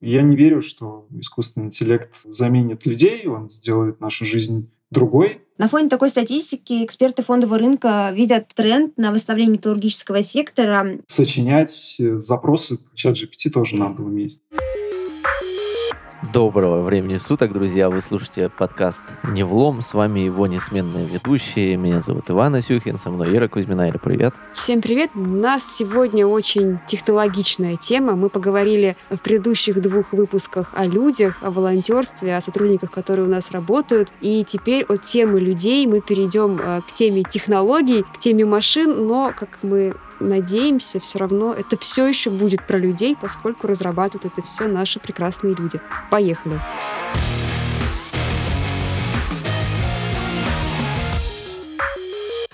Я не верю, что искусственный интеллект заменит людей, он сделает нашу жизнь другой. На фоне такой статистики эксперты фондового рынка видят тренд на выставление металлургического сектора. Сочинять запросы к чат GPT тоже надо уметь. Доброго времени суток, друзья! Вы слушаете подкаст «Не влом». С вами его несменные ведущие. Меня зовут Иван Асюхин, со мной Ира Кузьмина. Ира, привет! Всем привет! У нас сегодня очень технологичная тема. Мы поговорили в предыдущих двух выпусках о людях, о волонтерстве, о сотрудниках, которые у нас работают. И теперь от темы людей мы перейдем э, к теме технологий, к теме машин, но, как мы надеемся, все равно это все еще будет про людей, поскольку разрабатывают это все наши прекрасные люди. Поехали!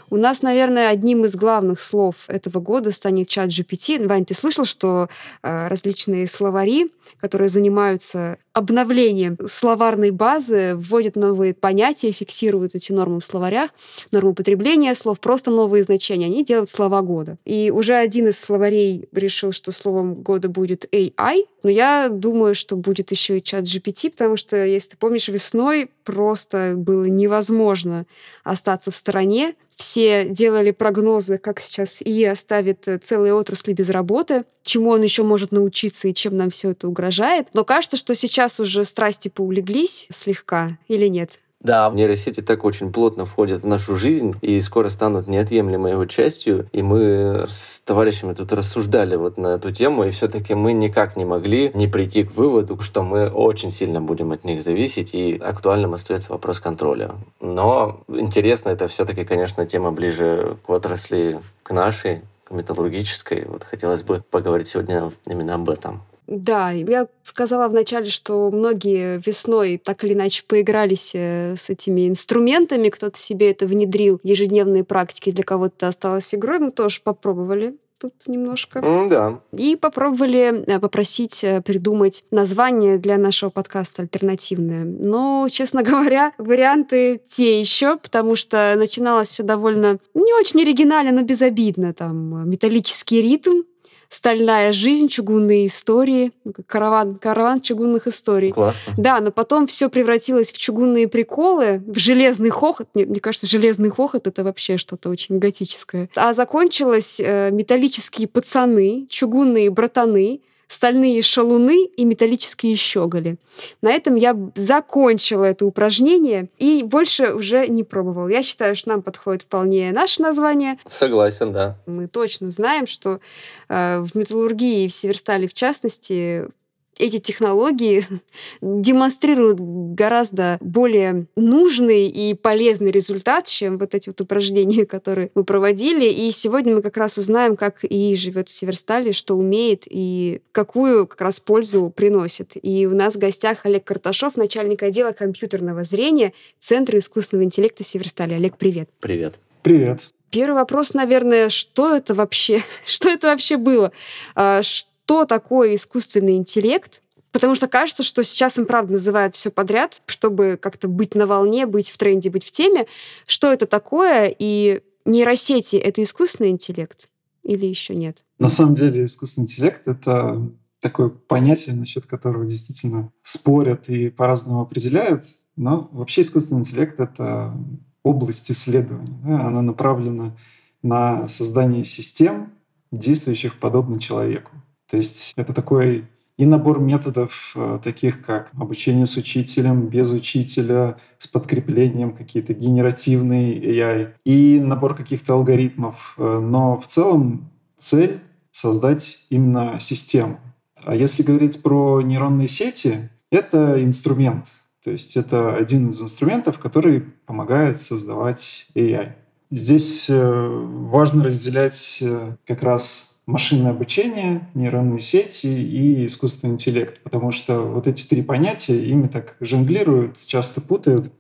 У нас, наверное, одним из главных слов этого года станет чат GPT. Вань, ты слышал, что э, различные словари, которые занимаются обновлением словарной базы, вводят новые понятия, фиксируют эти нормы в словарях, нормы употребления слов, просто новые значения. Они делают слова года. И уже один из словарей решил, что словом года будет AI, но я думаю, что будет еще и чат GPT, потому что, если ты помнишь, весной просто было невозможно остаться в стороне все делали прогнозы, как сейчас ИИ оставит э, целые отрасли без работы, чему он еще может научиться и чем нам все это угрожает. Но кажется, что сейчас уже страсти поулеглись слегка или нет? Да, нейросети так очень плотно входят в нашу жизнь и скоро станут неотъемлемой его частью. И мы с товарищами тут рассуждали вот на эту тему, и все-таки мы никак не могли не прийти к выводу, что мы очень сильно будем от них зависеть, и актуальным остается вопрос контроля. Но интересно, это все-таки, конечно, тема ближе к отрасли, к нашей, к металлургической. Вот хотелось бы поговорить сегодня именно об этом. Да, я сказала вначале, что многие весной так или иначе поигрались э, с этими инструментами, кто-то себе это внедрил, ежедневные практики для кого-то осталось игрой, мы тоже попробовали тут немножко. Mm, да. И попробовали э, попросить э, придумать название для нашего подкаста альтернативное. Но, честно говоря, варианты те еще, потому что начиналось все довольно не очень оригинально, но безобидно. Там металлический ритм, стальная жизнь, чугунные истории, караван, караван чугунных историй. Классно. Да, но потом все превратилось в чугунные приколы, в железный хохот. Мне, мне кажется, железный хохот это вообще что-то очень готическое. А закончилось э, металлические пацаны, чугунные братаны, стальные шалуны и металлические щеголи. На этом я закончила это упражнение и больше уже не пробовала. Я считаю, что нам подходит вполне наше название. Согласен, да. Мы точно знаем, что э, в металлургии и в Северстале в частности эти технологии демонстрируют гораздо более нужный и полезный результат, чем вот эти вот упражнения, которые мы проводили. И сегодня мы как раз узнаем, как и живет в Северстале, что умеет и какую как раз пользу приносит. И у нас в гостях Олег Карташов, начальник отдела компьютерного зрения Центра искусственного интеллекта Северстали. Олег, привет. Привет. Привет. Первый вопрос, наверное, что это вообще? что это вообще было? А, что такое искусственный интеллект, Потому что кажется, что сейчас им, правда, называют все подряд, чтобы как-то быть на волне, быть в тренде, быть в теме. Что это такое? И нейросети — это искусственный интеллект или еще нет? На самом деле искусственный интеллект — это такое понятие, насчет которого действительно спорят и по-разному определяют. Но вообще искусственный интеллект — это область исследования. Да? Она направлена на создание систем, действующих подобно человеку. То есть это такой и набор методов, э, таких как обучение с учителем, без учителя, с подкреплением, какие-то генеративные AI, и набор каких-то алгоритмов. Э, но в целом цель — создать именно систему. А если говорить про нейронные сети, это инструмент. То есть это один из инструментов, который помогает создавать AI. Здесь э, важно разделять как раз машинное обучение, нейронные сети и искусственный интеллект, потому что вот эти три понятия, ими так жонглируют, часто путают.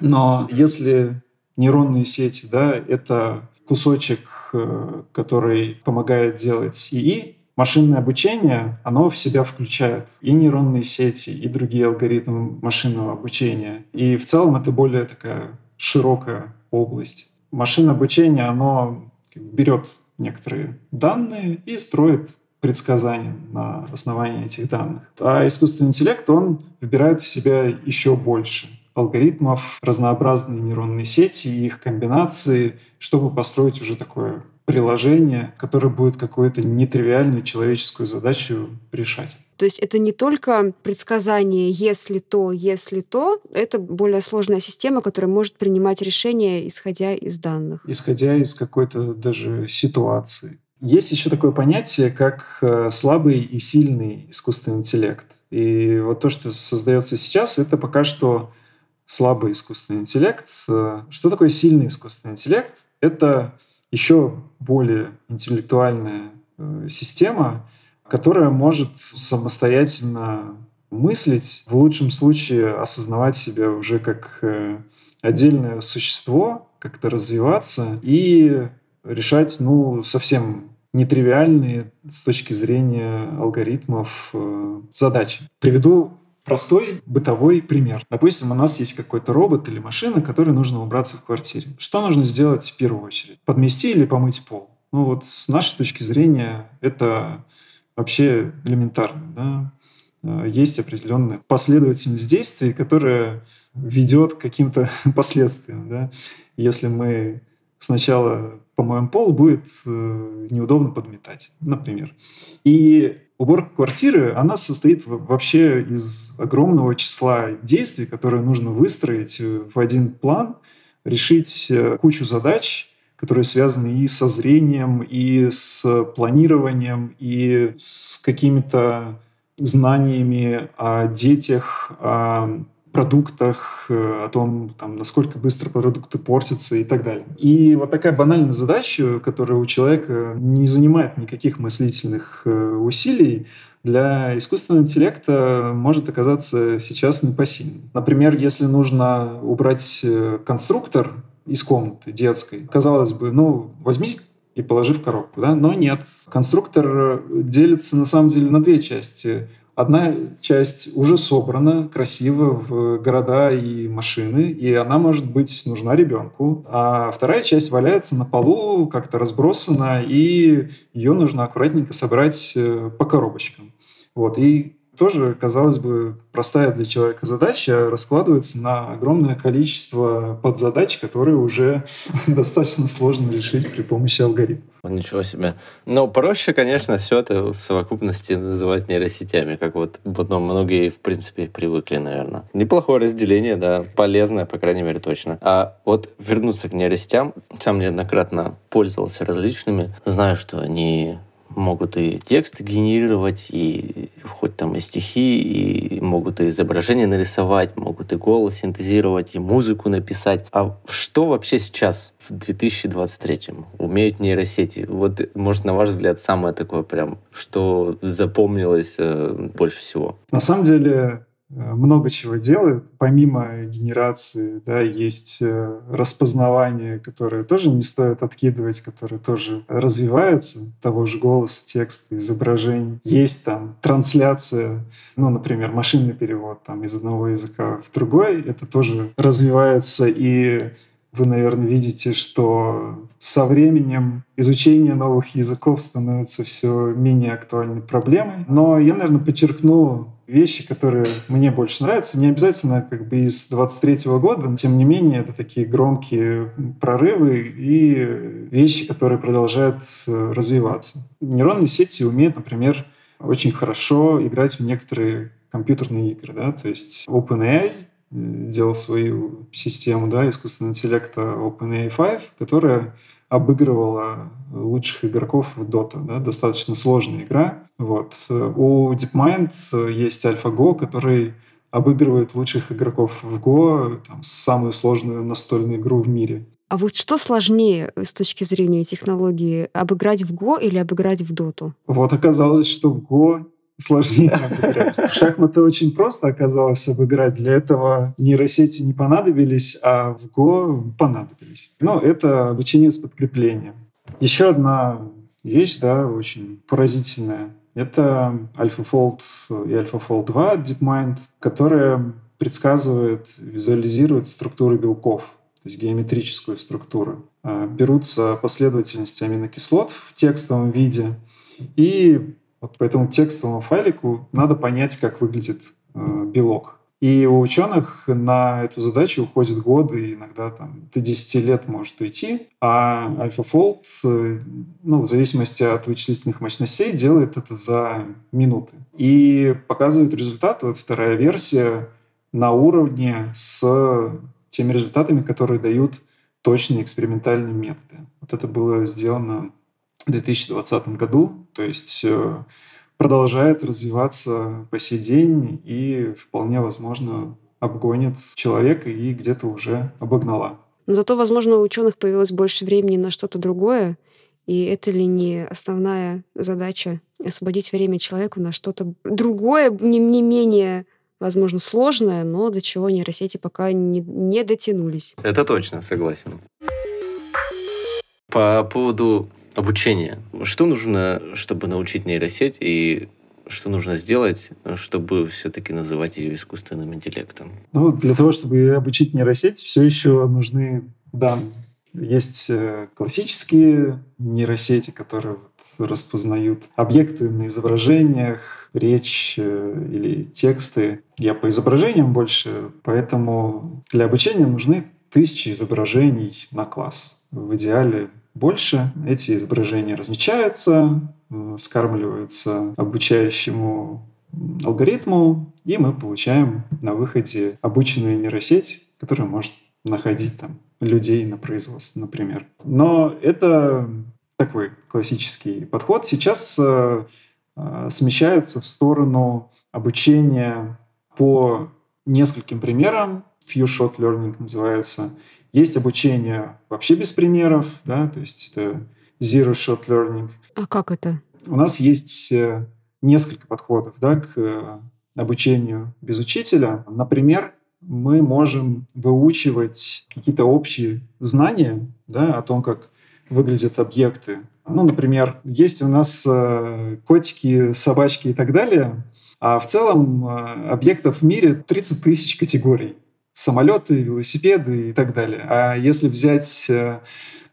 Но если нейронные сети, да, это кусочек, э, который помогает делать ИИ, машинное обучение, оно в себя включает и нейронные сети, и другие алгоритмы машинного обучения. И в целом это более такая широкая область. Машинное обучение, оно берет некоторые данные и строит предсказания на основании этих данных. А искусственный интеллект, он выбирает в себя еще больше алгоритмов, разнообразные нейронные сети и их комбинации, чтобы построить уже такое приложение, которое будет какую-то нетривиальную человеческую задачу решать. То есть это не только предсказание «если то, если то», это более сложная система, которая может принимать решения, исходя из данных. Исходя из какой-то даже ситуации. Есть еще такое понятие, как э, слабый и сильный искусственный интеллект. И вот то, что создается сейчас, это пока что слабый искусственный интеллект. Э, что такое сильный искусственный интеллект? Это еще более интеллектуальная э, система, которая может самостоятельно мыслить, в лучшем случае осознавать себя уже как отдельное существо, как-то развиваться и решать, ну, совсем нетривиальные с точки зрения алгоритмов э, задачи. Приведу простой бытовой пример. Допустим, у нас есть какой-то робот или машина, которой нужно убраться в квартире. Что нужно сделать в первую очередь? Подмести или помыть пол? Ну вот с нашей точки зрения это вообще элементарно. Да? Э, есть определенная последовательность действий, которая ведет к каким-то последствиям. Да? Если мы сначала помоем пол, будет э, неудобно подметать, например. И уборка квартиры, она состоит вообще из огромного числа действий, которые нужно выстроить э, в один план, решить э, кучу задач, которые связаны и со зрением, и с планированием, и с какими-то знаниями о детях, о продуктах, э, о том, там, насколько быстро продукты портятся и так далее. И вот такая банальная задача, которая у человека не занимает никаких мыслительных э, усилий, для искусственного интеллекта может оказаться сейчас непосильным. Например, если нужно убрать э, конструктор из комнаты детской, казалось бы, ну, возьми и положи в коробку, да? Но нет. Конструктор делится на самом деле на две части – Одна часть уже собрана красиво в города и машины, и она может быть нужна ребенку. А вторая часть валяется на полу, как-то разбросана, и ее нужно аккуратненько собрать э, по коробочкам. Вот. И тоже, казалось бы, простая для человека задача раскладывается на огромное количество подзадач, которые уже достаточно сложно решить при помощи алгоритмов. Ничего себе. Но проще, конечно, все это в совокупности называть нейросетями, как вот потом многие, в принципе, привыкли, наверное. Неплохое разделение, да, полезное, по крайней мере, точно. А вот вернуться к нейросетям, сам неоднократно пользовался различными, знаю, что они могут и тексты генерировать, и хоть там и стихи, и могут и изображения нарисовать, могут и голос синтезировать, и музыку написать. А что вообще сейчас, в 2023 умеют нейросети? Вот, может, на ваш взгляд, самое такое прям, что запомнилось э, больше всего? На самом деле, много чего делает. Помимо генерации, да, есть э, распознавание, которое тоже не стоит откидывать, которое тоже развивается, того же голоса, текста, изображений. Есть там трансляция, ну, например, машинный перевод там из одного языка в другой. Это тоже развивается и вы, наверное, видите, что со временем изучение новых языков становится все менее актуальной проблемой. Но я, наверное, подчеркну вещи, которые мне больше нравятся, не обязательно как бы из 23 -го года, тем не менее это такие громкие прорывы и вещи, которые продолжают э, развиваться. Нейронные сети умеют, например, очень хорошо играть в некоторые компьютерные игры, да, то есть OpenAI э, делал свою систему да, искусственного интеллекта OpenAI 5, которая обыгрывала лучших игроков в Dota. Да? Достаточно сложная игра. Вот. У DeepMind есть AlphaGo, который обыгрывает лучших игроков в Go, там, самую сложную настольную игру в мире. А вот что сложнее с точки зрения технологии, обыграть в Go или обыграть в Доту? Вот оказалось, что в Go сложнее обыграть. В шахматы очень просто оказалось обыграть. Для этого нейросети не понадобились, а в Go понадобились. Но это обучение с подкреплением. Еще одна вещь, да, очень поразительная. Это AlphaFold и AlphaFold 2 DeepMind, которая предсказывает, визуализирует структуры белков, то есть геометрическую структуру. А, берутся последовательности аминокислот в текстовом виде и Вот по этому текстовому файлику надо понять, как выглядит э, белок. И у ученых на эту задачу уходят годы, иногда там до 10 лет может уйти, а AlphaFold, э, ну, в зависимости от вычислительных мощностей, делает это за минуты. И показывает результат, вот вторая версия, на уровне с теми результатами, которые дают точные экспериментальные методы. Вот это было сделано 2020 году, то есть э, продолжает развиваться по сей день и вполне возможно обгонит человека и где-то уже обогнала. Но зато, возможно, у ученых появилось больше времени на что-то другое, и это ли не основная задача освободить время человеку на что-то другое, не, не менее, возможно, сложное, но до чего нейросети пока не, не дотянулись. Это точно, согласен. По поводу обучения. Что нужно, чтобы научить нейросеть, и что нужно сделать, чтобы все-таки называть ее искусственным интеллектом? Ну, для того, чтобы обучить нейросеть, все еще нужны данные. Есть э, классические нейросети, которые вот распознают объекты на изображениях, речь э, или тексты. Я по изображениям больше, поэтому для обучения нужны тысячи изображений на класс. В идеале больше. Эти изображения размечаются, скармливаются обучающему алгоритму, и мы получаем на выходе обученную нейросеть, которая может находить там людей на производстве, например. Но это такой классический подход. Сейчас э, э, смещается в сторону обучения по нескольким примерам. Few Shot Learning называется. Есть обучение вообще без примеров, да, то есть это zero shot learning. А как это? У нас есть э, несколько подходов да, к э, обучению без учителя. Например, мы можем выучивать какие-то общие знания да, о том, как выглядят объекты. Ну, например, есть у нас э, котики, собачки и так далее, а в целом объектов в мире 30 тысяч категорий самолеты, велосипеды и так далее. А если взять э,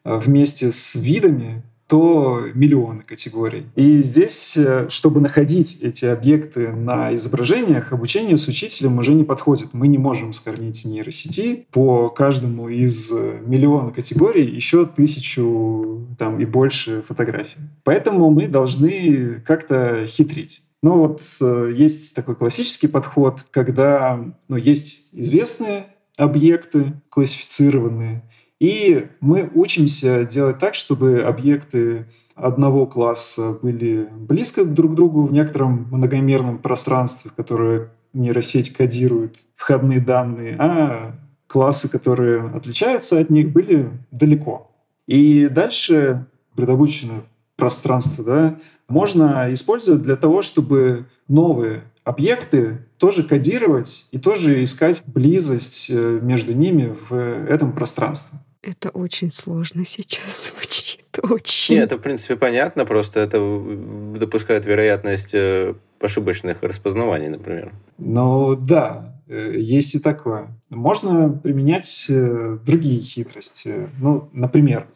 вместе с видами, то миллионы категорий. И здесь, э, чтобы находить эти объекты на изображениях, обучение с учителем уже не подходит. Мы не можем скормить нейросети по каждому из э, миллиона категорий еще тысячу там, и больше фотографий. Поэтому мы должны как-то хитрить. Ну вот э, есть такой классический подход, когда ну, есть известные объекты, классифицированные, и мы учимся делать так, чтобы объекты одного класса были близко друг к другу в некотором многомерном пространстве, которое нейросеть кодирует входные данные, а классы, которые отличаются от них, были далеко. И дальше предобученное пространство, да, можно использовать для того, чтобы новые объекты тоже кодировать и тоже искать близость э, между ними в этом пространстве. Это очень сложно сейчас звучит. Очень. Нет, это, в принципе, понятно, просто это допускает вероятность э, ошибочных распознаваний, например. Ну да, э, есть и такое. Можно применять другие хитрости. Ну, например,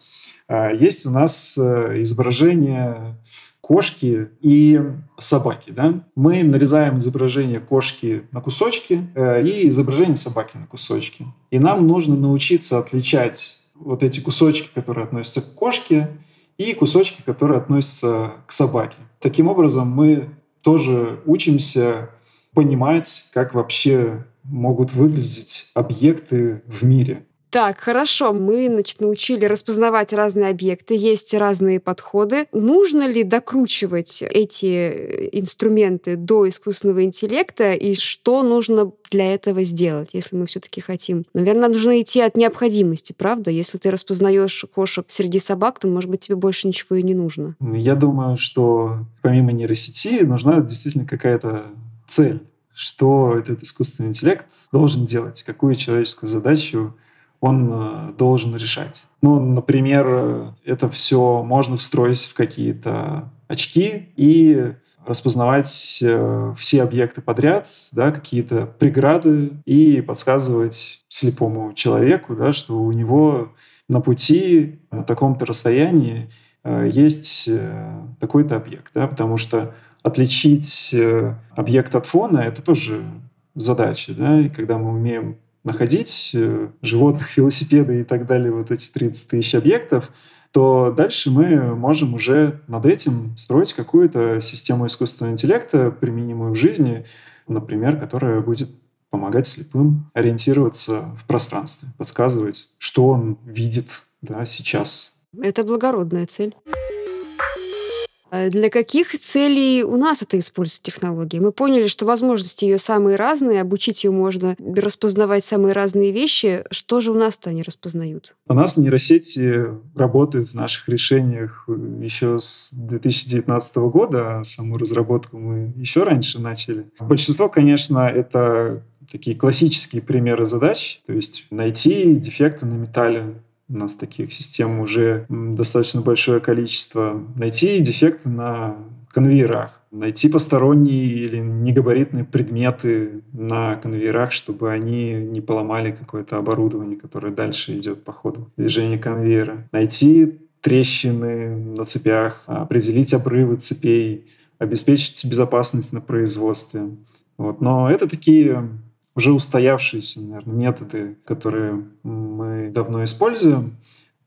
есть у нас изображение кошки и собаки. Да? Мы нарезаем изображение кошки на кусочки э, и изображение собаки на кусочки. И нам нужно научиться отличать вот эти кусочки, которые относятся к кошке, и кусочки, которые относятся к собаке. Таким образом, мы тоже учимся понимать, как вообще могут выглядеть объекты в мире. Так, хорошо, мы значит, научили распознавать разные объекты, есть разные подходы. Нужно ли докручивать эти э, инструменты до искусственного интеллекта и что нужно для этого сделать, если мы все-таки хотим? Наверное, нужно идти от необходимости, правда? Если ты распознаешь кошек среди собак, то, может быть, тебе больше ничего и не нужно. Я думаю, что помимо нейросети нужна действительно какая-то цель что этот искусственный интеллект должен делать, какую человеческую задачу он э, должен решать. Ну, например, это все можно встроить в какие-то очки и распознавать э, все объекты подряд, да, какие-то преграды и подсказывать слепому человеку, да, что у него на пути на таком-то расстоянии э, есть такой-то объект, да, потому что отличить э, объект от фона — это тоже задача. Да? И когда мы умеем находить э, животных, велосипеды и так далее, вот эти 30 тысяч объектов, то дальше мы можем уже над этим строить какую-то систему искусственного интеллекта, применимую в жизни, например, которая будет помогать слепым ориентироваться в пространстве, подсказывать, что он видит да, сейчас. Это благородная цель. А для каких целей у нас это используется технология? Мы поняли, что возможности ее самые разные, обучить ее можно распознавать самые разные вещи. Что же у нас-то они распознают? У нас нейросети работают в наших решениях еще с 2019 года, а саму разработку мы еще раньше начали. Большинство, конечно, это такие классические примеры задач, то есть найти дефекты на металле, у нас таких систем уже достаточно большое количество. Найти дефекты на конвейерах, найти посторонние или негабаритные предметы на конвейерах, чтобы они не поломали какое-то оборудование, которое дальше идет по ходу движения конвейера. Найти трещины на цепях, определить обрывы цепей, обеспечить безопасность на производстве. Вот. Но это такие уже устоявшиеся, наверное, методы, которые мы давно используем.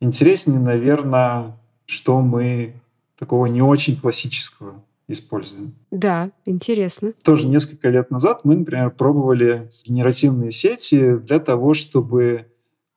Интереснее, наверное, что мы такого не очень классического используем. Да, интересно. Тоже несколько лет назад мы, например, пробовали генеративные сети для того, чтобы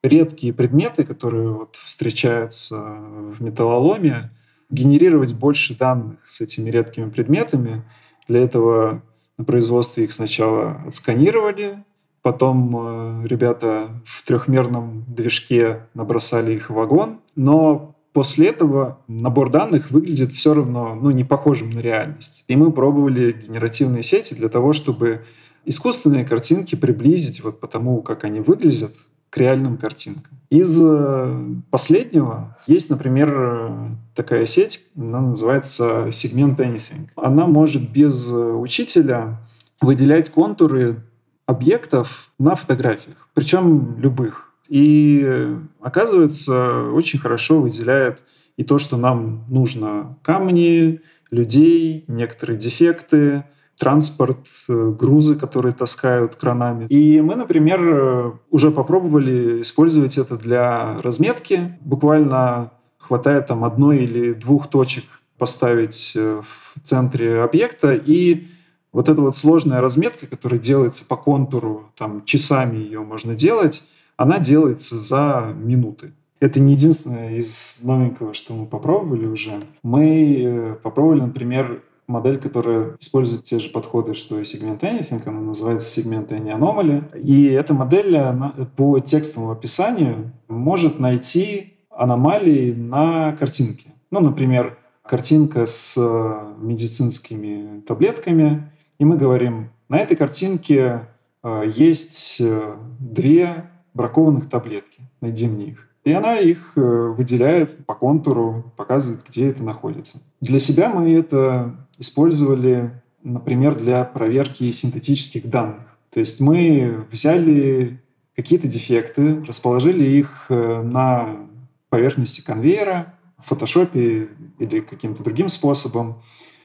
редкие предметы, которые вот встречаются в металлоломе, генерировать больше данных с этими редкими предметами. Для этого на производстве их сначала отсканировали, потом э, ребята в трехмерном движке набросали их в вагон, но после этого набор данных выглядит все равно ну, не похожим на реальность. И мы пробовали генеративные сети для того, чтобы искусственные картинки приблизить вот по тому, как они выглядят, к реальным картинкам. Из э, последнего есть, например, такая сеть, она называется Segment Anything. Она может без учителя выделять контуры объектов на фотографиях, причем любых. И оказывается, очень хорошо выделяет и то, что нам нужно. Камни, людей, некоторые дефекты, транспорт, э, грузы, которые таскают кранами. И мы, например, уже попробовали использовать это для разметки. Буквально хватает там одной или двух точек поставить э, в центре объекта, и вот эта вот сложная разметка, которая делается по контуру, там часами ее можно делать, она делается за минуты. Это не единственное из новенького, что мы попробовали уже. Мы э, попробовали, например, модель, которая использует те же подходы, что и Segment Anything, она называется Segment Any Anomaly. И эта модель она, по текстовому описанию может найти аномалии на картинке. Ну, например, картинка с э, медицинскими таблетками, и мы говорим, на этой картинке э, есть э, две бракованных таблетки, найди мне их. И она их выделяет по контуру, показывает, где это находится. Для себя мы это использовали, например, для проверки синтетических данных. То есть мы взяли какие-то дефекты, расположили их на поверхности конвейера в фотошопе или каким-то другим способом.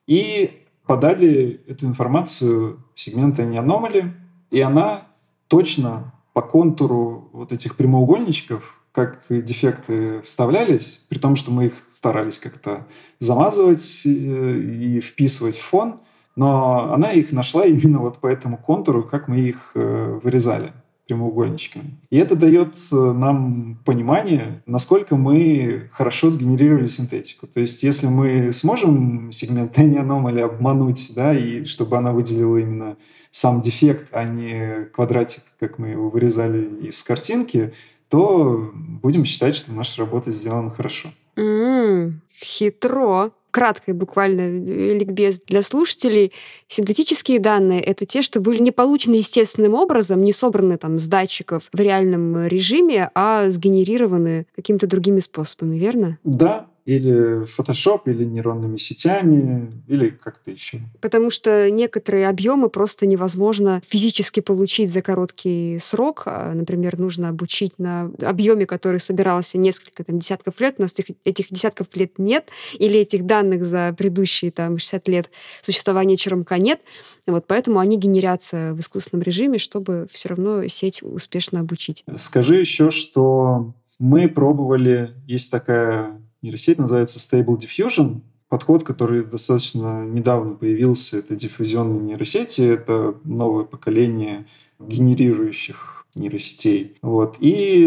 И подали эту информацию в сегмент Anomaly, и она точно по контуру вот этих прямоугольничков как дефекты вставлялись, при том, что мы их старались как-то замазывать э, и вписывать в фон, но она их нашла именно вот по этому контуру, как мы их э, вырезали прямоугольничками. И это дает э, нам понимание, насколько мы хорошо сгенерировали синтетику. То есть если мы сможем сегмент Any обмануть, да, и чтобы она выделила именно сам дефект, а не квадратик, как мы его вырезали из картинки, то будем считать, что наша работа сделана хорошо. Mm, хитро. Краткое буквально ликбез для слушателей. Синтетические данные — это те, что были не получены естественным образом, не собраны там с датчиков в реальном режиме, а сгенерированы какими-то другими способами, верно? Да, или Photoshop, или нейронными сетями, или как-то еще. Потому что некоторые объемы просто невозможно физически получить за короткий срок. А, например, нужно обучить на объеме, который собирался несколько там, десятков лет. У нас этих, этих десятков лет нет, или этих данных за предыдущие там, 60 лет существования черемка нет. Вот поэтому они генерятся в искусственном режиме, чтобы все равно сеть успешно обучить. Скажи еще, что мы пробовали, есть такая нейросеть, называется Stable Diffusion, подход, который достаточно недавно появился, это диффузионные нейросети, это новое поколение генерирующих нейросетей. Вот. И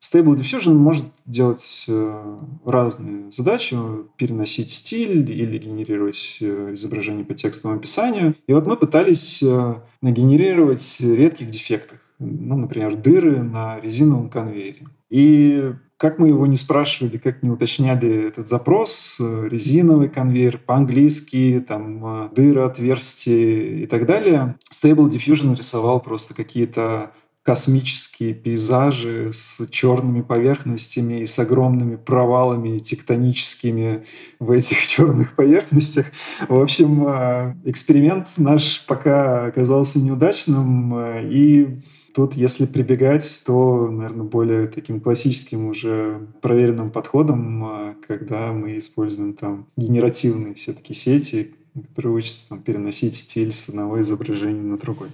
Stable Diffusion может делать э, разные задачи, переносить стиль или генерировать э, изображение по текстовому описанию. И вот мы пытались э, нагенерировать редких дефектов, ну, например, дыры на резиновом конвейере. И как мы его не спрашивали, как не уточняли этот запрос, э, резиновый конвейер, по-английски, там, э, дыры, отверстия и так далее, Stable Diffusion рисовал просто какие-то космические пейзажи с черными поверхностями и с огромными провалами тектоническими в этих черных поверхностях. В общем, э, эксперимент наш пока оказался неудачным, и Тут, если прибегать, то, наверное, более таким классическим уже проверенным подходом, а, когда мы используем там генеративные все-таки сети, которые учатся там, переносить стиль с одного изображения на другой.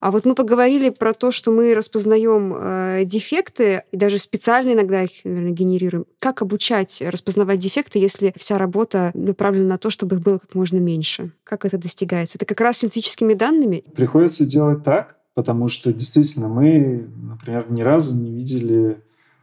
А вот мы поговорили про то, что мы распознаем э, дефекты и даже специально иногда их, наверное, генерируем. Как обучать распознавать дефекты, если вся работа направлена на то, чтобы их было как можно меньше? Как это достигается? Это как раз синтетическими данными? Приходится делать так, потому что действительно мы, например, ни разу не видели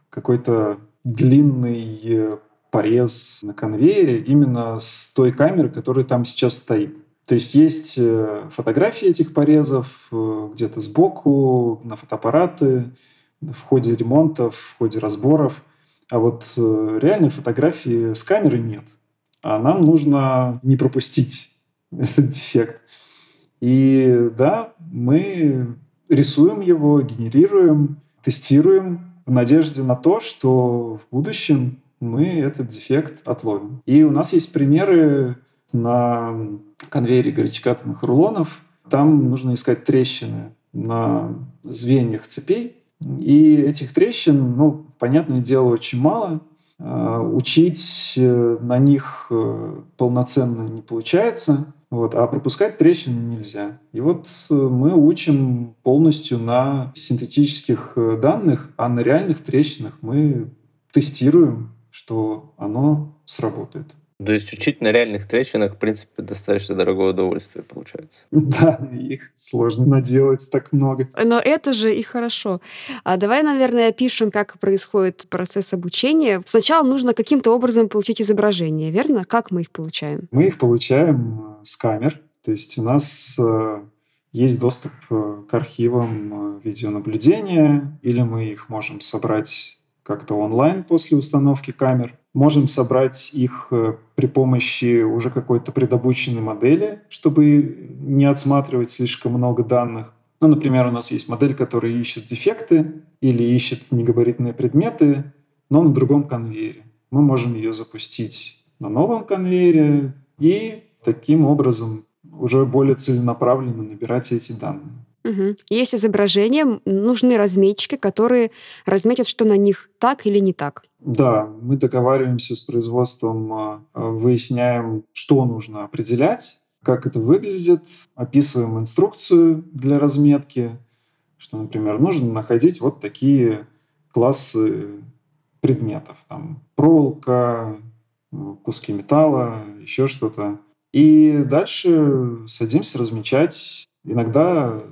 какой-то длинный э, порез на конвейере именно с той камеры, которая там сейчас стоит. То есть есть э, фотографии этих порезов э, где-то сбоку, на фотоаппараты, в ходе ремонтов, в ходе разборов. А вот э, реальной фотографии с камеры нет. А нам нужно не пропустить этот дефект. И да, мы рисуем его, генерируем, тестируем в надежде на то, что в будущем мы этот дефект отловим. И у нас есть примеры на конвейере горячекатанных рулонов. Там нужно искать трещины на звеньях цепей. И этих трещин, ну, понятное дело, очень мало. А, учить э, на них э, полноценно не получается, вот, а пропускать трещины нельзя. И вот э, мы учим полностью на синтетических данных, а на реальных трещинах мы тестируем, что оно сработает. То есть учить на реальных трещинах, в принципе, достаточно дорогое удовольствие получается. Да, их сложно наделать так много. Но это же и хорошо. А давай, наверное, опишем, как происходит процесс обучения. Сначала нужно каким-то образом получить изображение, верно? Как мы их получаем? Мы их получаем э, с камер. То есть у нас э, есть доступ э, к архивам видеонаблюдения, или мы их можем собрать как-то онлайн после установки камер. Можем собрать их э, при помощи уже какой-то предобученной модели, чтобы не отсматривать слишком много данных. Ну, например, у нас есть модель, которая ищет дефекты или ищет негабаритные предметы, но на другом конвейере. Мы можем ее запустить на новом конвейере и таким образом уже более целенаправленно набирать эти данные. Угу. Есть изображения, нужны разметчики, которые разметят, что на них так или не так. Да, мы договариваемся с производством, а, а, выясняем, что нужно определять, как это выглядит, описываем инструкцию для разметки, что, например, нужно находить вот такие классы предметов, там проволока, куски металла, еще что-то. И дальше садимся размечать. Иногда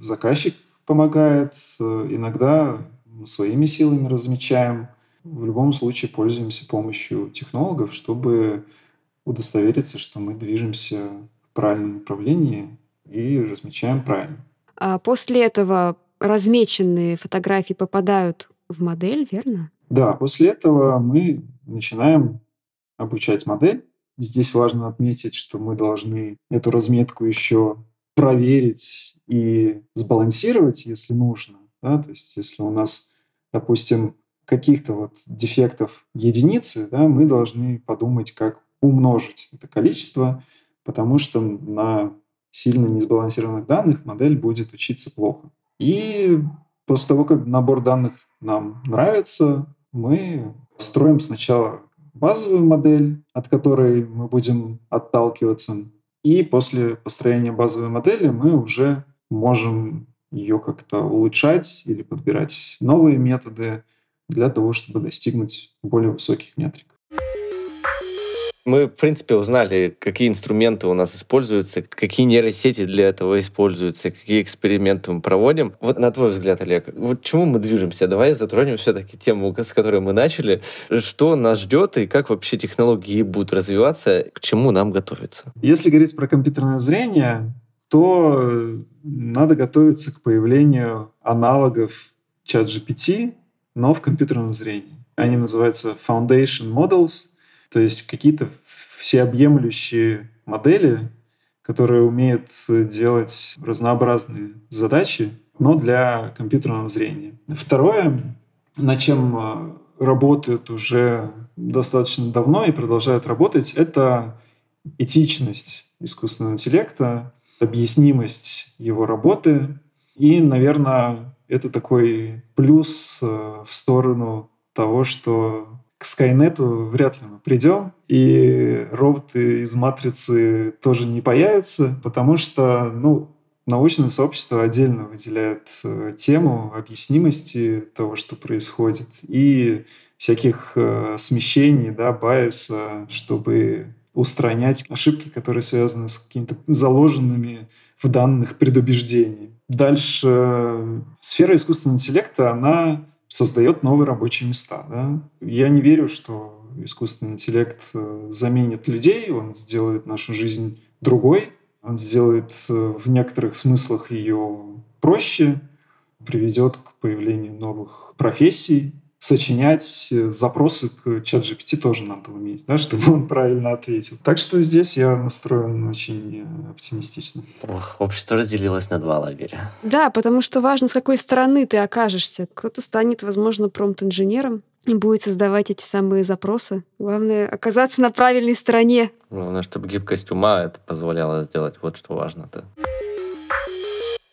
заказчик помогает, э, иногда своими силами размечаем. В любом случае пользуемся помощью технологов, чтобы удостовериться, что мы движемся в правильном направлении и размечаем правильно. А после этого размеченные фотографии попадают в модель, верно? Да, после этого мы начинаем обучать модель. Здесь важно отметить, что мы должны эту разметку еще проверить и сбалансировать, если нужно. Да? То есть если у нас, допустим, каких-то вот дефектов единицы, да, мы должны подумать, как умножить это количество, потому что на сильно несбалансированных данных модель будет учиться плохо. И после того, как набор данных нам нравится, мы строим сначала базовую модель, от которой мы будем отталкиваться. И после построения базовой модели мы уже можем ее как-то улучшать или подбирать новые методы для того, чтобы достигнуть более высоких метрик. Мы, в принципе, узнали, какие инструменты у нас используются, какие нейросети для этого используются, какие эксперименты мы проводим. Вот на твой взгляд, Олег, вот к чему мы движемся? Давай затронем все-таки тему, с которой мы начали. Что нас ждет и как вообще технологии будут развиваться, к чему нам готовиться? Если говорить про компьютерное зрение, то надо готовиться к появлению аналогов чат GPT, но в компьютерном зрении. Они называются Foundation Models, то есть какие-то всеобъемлющие модели, которые умеют делать разнообразные задачи, но для компьютерного зрения. Второе, над чем э, работают уже достаточно давно и продолжают работать, это этичность искусственного интеллекта, объяснимость его работы. И, наверное, это такой плюс э, в сторону того, что к Скайнету вряд ли мы придем, и роботы из матрицы тоже не появятся, потому что, ну, научное сообщество отдельно выделяет э, тему объяснимости того, что происходит, и всяких э, смещений, да, байеса, чтобы устранять ошибки, которые связаны с какими-то заложенными в данных предубеждениями. Дальше сфера искусственного интеллекта, она создает новые рабочие места. Да? Я не верю, что искусственный интеллект э, заменит людей, он сделает нашу жизнь другой, он сделает э, в некоторых смыслах ее проще, приведет к появлению новых профессий, сочинять э, запросы к чат GPT тоже надо уметь, да, чтобы он правильно ответил. Так что здесь я настроен очень э, оптимистично. Ох, общество разделилось на два лагеря. Да, потому что важно, с какой стороны ты окажешься. Кто-то станет, возможно, промпт-инженером и будет создавать эти самые запросы. Главное — оказаться на правильной стороне. Главное, чтобы гибкость ума это позволяло сделать. Вот что важно-то.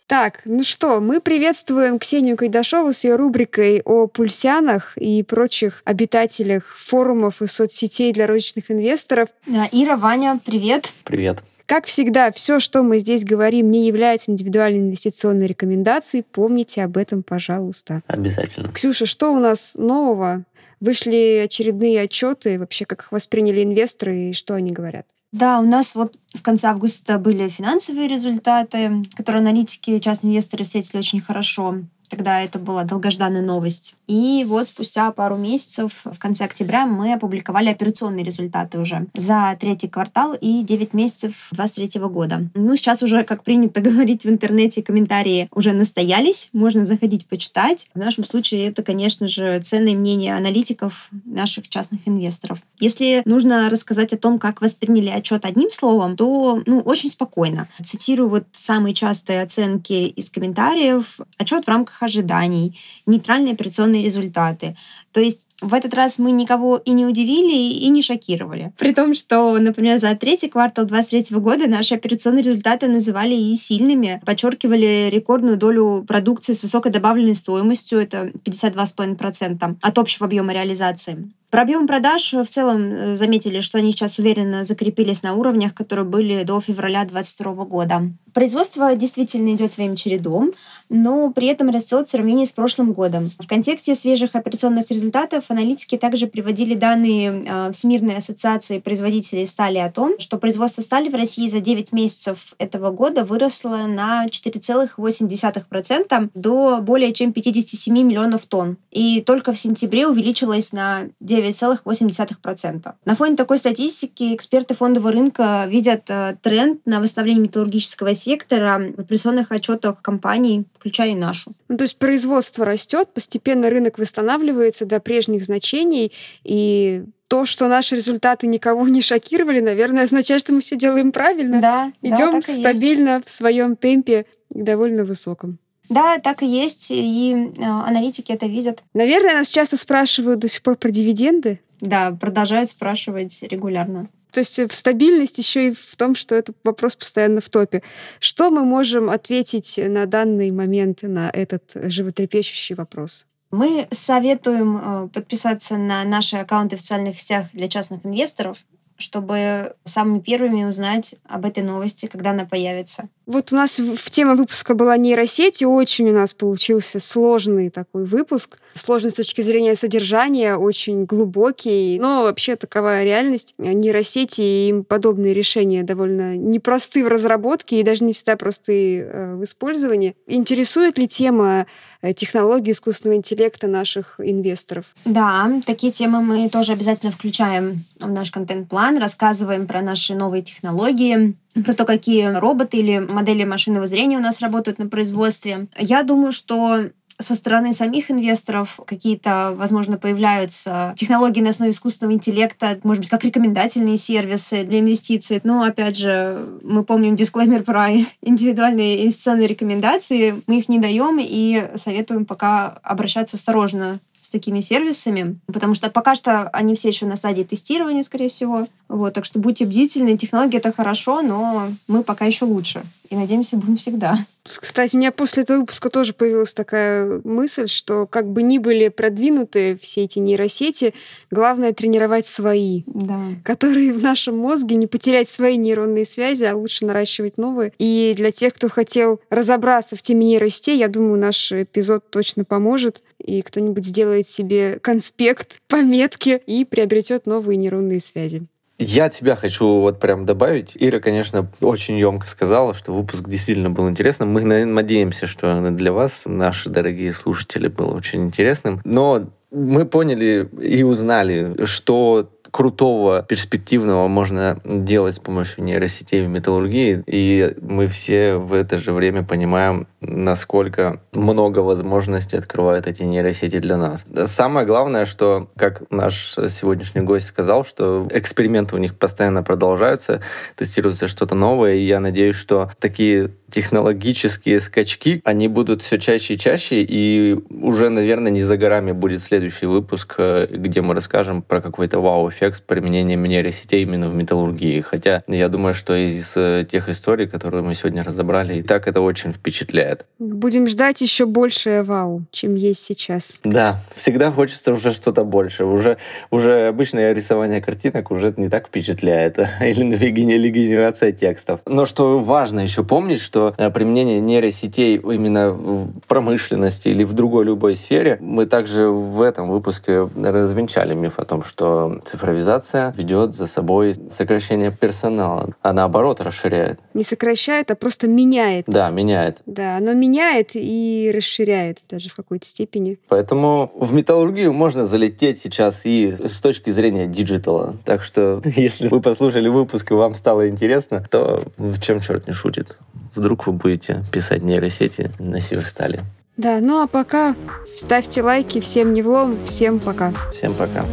Так, ну что, мы приветствуем Ксению Кайдашову с ее рубрикой о пульсянах и прочих обитателях форумов и соцсетей для розничных инвесторов. Да, Ира, Ваня, привет. Привет. Как всегда, все, что мы здесь говорим, не является индивидуальной инвестиционной рекомендацией. Помните об этом, пожалуйста. Обязательно. Ксюша, что у нас нового? Вышли очередные отчеты, вообще как их восприняли инвесторы и что они говорят? Да, у нас вот в конце августа были финансовые результаты, которые аналитики частные инвесторы встретили очень хорошо. Тогда это была долгожданная новость. И вот спустя пару месяцев, в конце октября, мы опубликовали операционные результаты уже за третий квартал и 9 месяцев 2023 года. Ну, сейчас уже, как принято говорить в интернете, комментарии уже настоялись, можно заходить почитать. В нашем случае это, конечно же, ценное мнение аналитиков, наших частных инвесторов. Если нужно рассказать о том, как восприняли отчет одним словом, то, ну, очень спокойно. Цитирую вот самые частые оценки из комментариев. Отчет в рамках ожиданий, нейтральные операционные результаты. То есть в этот раз мы никого и не удивили, и не шокировали. При том, что, например, за третий квартал 2023 года наши операционные результаты называли и сильными, подчеркивали рекордную долю продукции с высокой добавленной стоимостью, это 52,5% от общего объема реализации. Про объем продаж в целом э, заметили, что они сейчас уверенно закрепились на уровнях, которые были до февраля 2022 года. Производство действительно идет своим чередом, но при этом растет в сравнении с прошлым годом. В контексте свежих операционных результатов аналитики также приводили данные э, Всемирной ассоциации производителей стали о том, что производство стали в России за 9 месяцев этого года выросло на 4,8% до более чем 57 миллионов тонн. И только в сентябре увеличилось на 9,8%. На фоне такой статистики эксперты фондового рынка видят э, тренд на выставление металлургического сектора в операционных отчетах компаний, включая и нашу. Ну, то есть производство растет, постепенно рынок восстанавливается до прежних значений, и то, что наши результаты никого не шокировали, наверное, означает, что мы все делаем правильно. Да, Идем да, стабильно в своем темпе, довольно высоком. Да, так и есть, и э, аналитики это видят. Наверное, нас часто спрашивают до сих пор про дивиденды. Да, продолжают спрашивать регулярно. То есть в стабильность еще и в том, что этот вопрос постоянно в топе. Что мы можем ответить на данный момент на этот животрепещущий вопрос? Мы советуем э, подписаться на наши аккаунты в социальных сетях для частных инвесторов, чтобы самыми первыми узнать об этой новости, когда она появится. Вот у нас в тема выпуска была нейросеть, и очень у нас получился сложный такой выпуск. Сложный с точки зрения содержания, очень глубокий. Но вообще такова реальность. Нейросети и им подобные решения довольно непросты в разработке и даже не всегда простые э, в использовании. Интересует ли тема э, технологии искусственного интеллекта наших инвесторов? Да, такие темы мы тоже обязательно включаем в наш контент-план, рассказываем про наши новые технологии, про то, какие роботы или модели машинного зрения у нас работают на производстве. Я думаю, что со стороны самих инвесторов какие-то, возможно, появляются технологии на основе искусственного интеллекта, может быть, как рекомендательные сервисы для инвестиций. Но, опять же, мы помним дисклеймер про индивидуальные инвестиционные рекомендации. Мы их не даем и советуем пока обращаться осторожно с такими сервисами, потому что пока что они все еще на стадии тестирования, скорее всего. Вот, так что будьте бдительны. Технологии — это хорошо, но мы пока еще лучше. И надеемся, будем всегда. Кстати, у меня после этого выпуска тоже появилась такая мысль, что как бы ни были продвинуты все эти нейросети, главное тренировать свои, да. которые в нашем мозге, не потерять свои нейронные связи, а лучше наращивать новые. И для тех, кто хотел разобраться в теме нейросетей, я думаю, наш эпизод точно поможет, и кто-нибудь сделает себе конспект, пометки и приобретет новые нейронные связи. Я тебя хочу вот прям добавить. Ира, конечно, очень емко сказала, что выпуск действительно был интересным. Мы надеемся, что для вас, наши дорогие слушатели, был очень интересным. Но мы поняли и узнали, что крутого, перспективного можно делать с помощью нейросетей в металлургии. И мы все в это же время понимаем, насколько много возможностей открывают эти нейросети для нас. Самое главное, что, как наш сегодняшний гость сказал, что эксперименты у них постоянно продолжаются, тестируется что-то новое, и я надеюсь, что такие технологические скачки, они будут все чаще и чаще, и уже, наверное, не за горами будет следующий выпуск, э, где мы расскажем про какой-то вау-эффект применения нейросетей именно в металлургии. Хотя я думаю, что из э, тех историй, которые мы сегодня разобрали, и так это очень впечатляет. Будем ждать еще большее вау, чем есть сейчас. Да, всегда хочется уже что-то больше. Уже, уже обычное рисование картинок уже не так впечатляет. Или генерация текстов. Но что важно еще помнить, что э, применение нейросетей именно в промышленности или в другой любой сфере, мы также в этом выпуске развенчали миф о том, что цифровизация ведет за собой сокращение персонала, а наоборот расширяет. Не сокращает, а просто меняет. Да, меняет. Да, оно меняет и расширяет даже в какой-то степени. Поэтому в металлургию можно залететь сейчас и с точки зрения диджитала. Так что, если вы послушали выпуск и вам стало интересно, то в чем черт не шутит? вдруг вы будете писать нейросети на Северстале. Да, ну а пока ставьте лайки, всем не влом, всем пока. Всем пока.